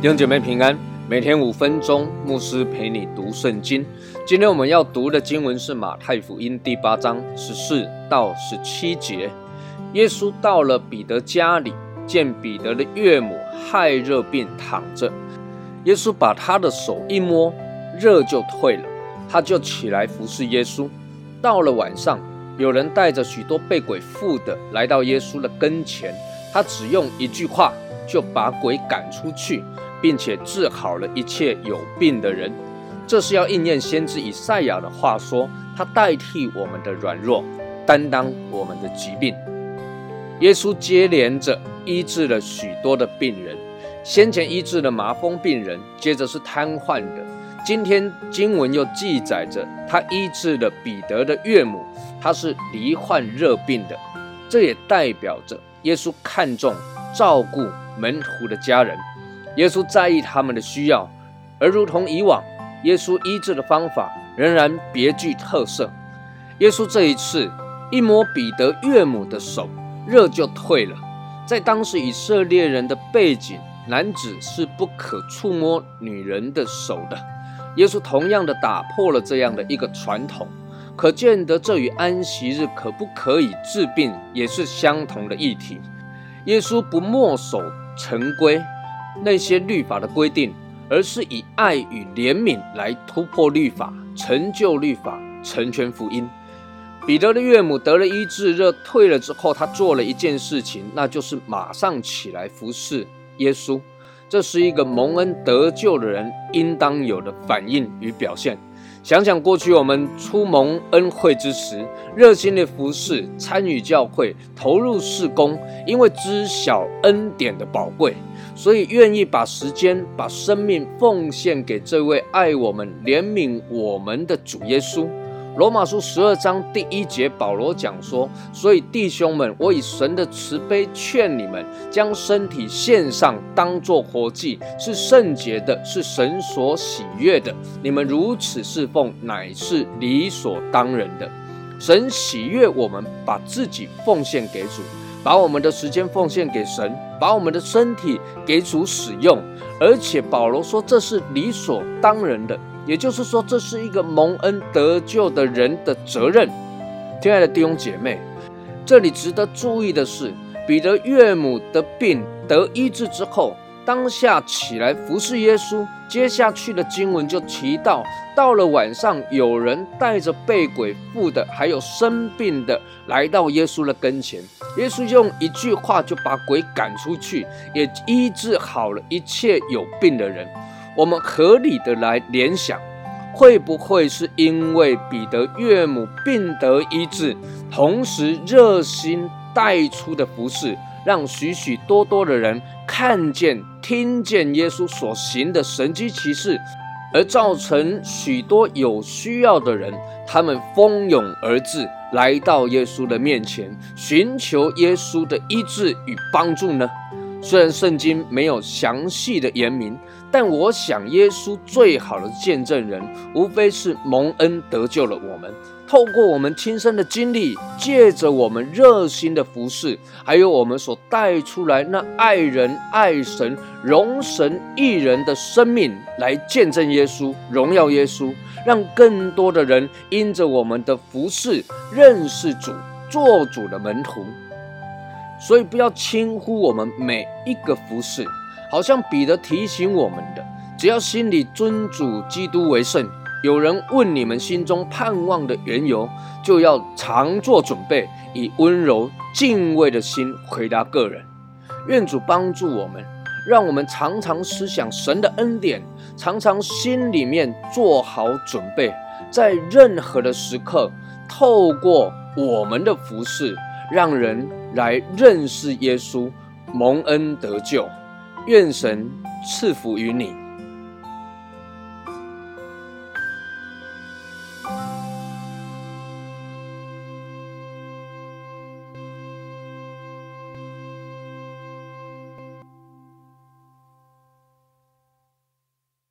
弟兄姐妹平安，每天五分钟，牧师陪你读圣经。今天我们要读的经文是马太福音第八章十四到十七节。耶稣到了彼得家里，见彼得的岳母害热病躺着，耶稣把他的手一摸，热就退了，他就起来服侍耶稣。到了晚上，有人带着许多被鬼附的来到耶稣的跟前，他只用一句话就把鬼赶出去。并且治好了一切有病的人，这是要应验先知以赛亚的话说：“他代替我们的软弱，担当我们的疾病。”耶稣接连着医治了许多的病人，先前医治的麻风病人，接着是瘫痪的。今天经文又记载着他医治了彼得的岳母，他是罹患热病的。这也代表着耶稣看重照顾门徒的家人。耶稣在意他们的需要，而如同以往，耶稣医治的方法仍然别具特色。耶稣这一次一摸彼得岳母的手，热就退了。在当时以色列人的背景，男子是不可触摸女人的手的。耶稣同样的打破了这样的一个传统，可见得这与安息日可不可以治病也是相同的议题。耶稣不墨守成规。那些律法的规定，而是以爱与怜悯来突破律法，成就律法，成全福音。彼得的岳母得了医治，热退了之后，他做了一件事情，那就是马上起来服侍耶稣。这是一个蒙恩得救的人应当有的反应与表现。想想过去我们出蒙恩惠之时，热心的服侍、参与教会、投入事工，因为知晓恩典的宝贵。所以愿意把时间、把生命奉献给这位爱我们、怜悯我们的主耶稣。罗马书十二章第一节，保罗讲说：“所以弟兄们，我以神的慈悲劝你们，将身体献上，当作活祭，是圣洁的，是神所喜悦的。你们如此侍奉，乃是理所当然的。神喜悦我们把自己奉献给主。”把我们的时间奉献给神，把我们的身体给主使用，而且保罗说这是理所当然的，也就是说这是一个蒙恩得救的人的责任。亲爱的弟兄姐妹，这里值得注意的是，彼得岳母的病得医治之后。当下起来服侍耶稣，接下去的经文就提到，到了晚上，有人带着被鬼附的，还有生病的，来到耶稣的跟前。耶稣用一句话就把鬼赶出去，也医治好了一切有病的人。我们合理的来联想，会不会是因为彼得岳母病得医治，同时热心带出的服侍，让许许多多的人看见？听见耶稣所行的神迹奇事，而造成许多有需要的人，他们蜂拥而至，来到耶稣的面前，寻求耶稣的医治与帮助呢？虽然圣经没有详细的言明，但我想耶稣最好的见证人，无非是蒙恩得救了我们。透过我们亲身的经历，借着我们热心的服侍，还有我们所带出来那爱人、爱神、荣神、益人的生命，来见证耶稣、荣耀耶稣，让更多的人因着我们的服侍认识主、做主的门徒。所以，不要轻忽我们每一个服侍，好像彼得提醒我们的：只要心里尊主基督为圣。有人问你们心中盼望的缘由，就要常做准备，以温柔敬畏的心回答个人。愿主帮助我们，让我们常常思想神的恩典，常常心里面做好准备，在任何的时刻，透过我们的服饰，让人来认识耶稣，蒙恩得救。愿神赐福于你。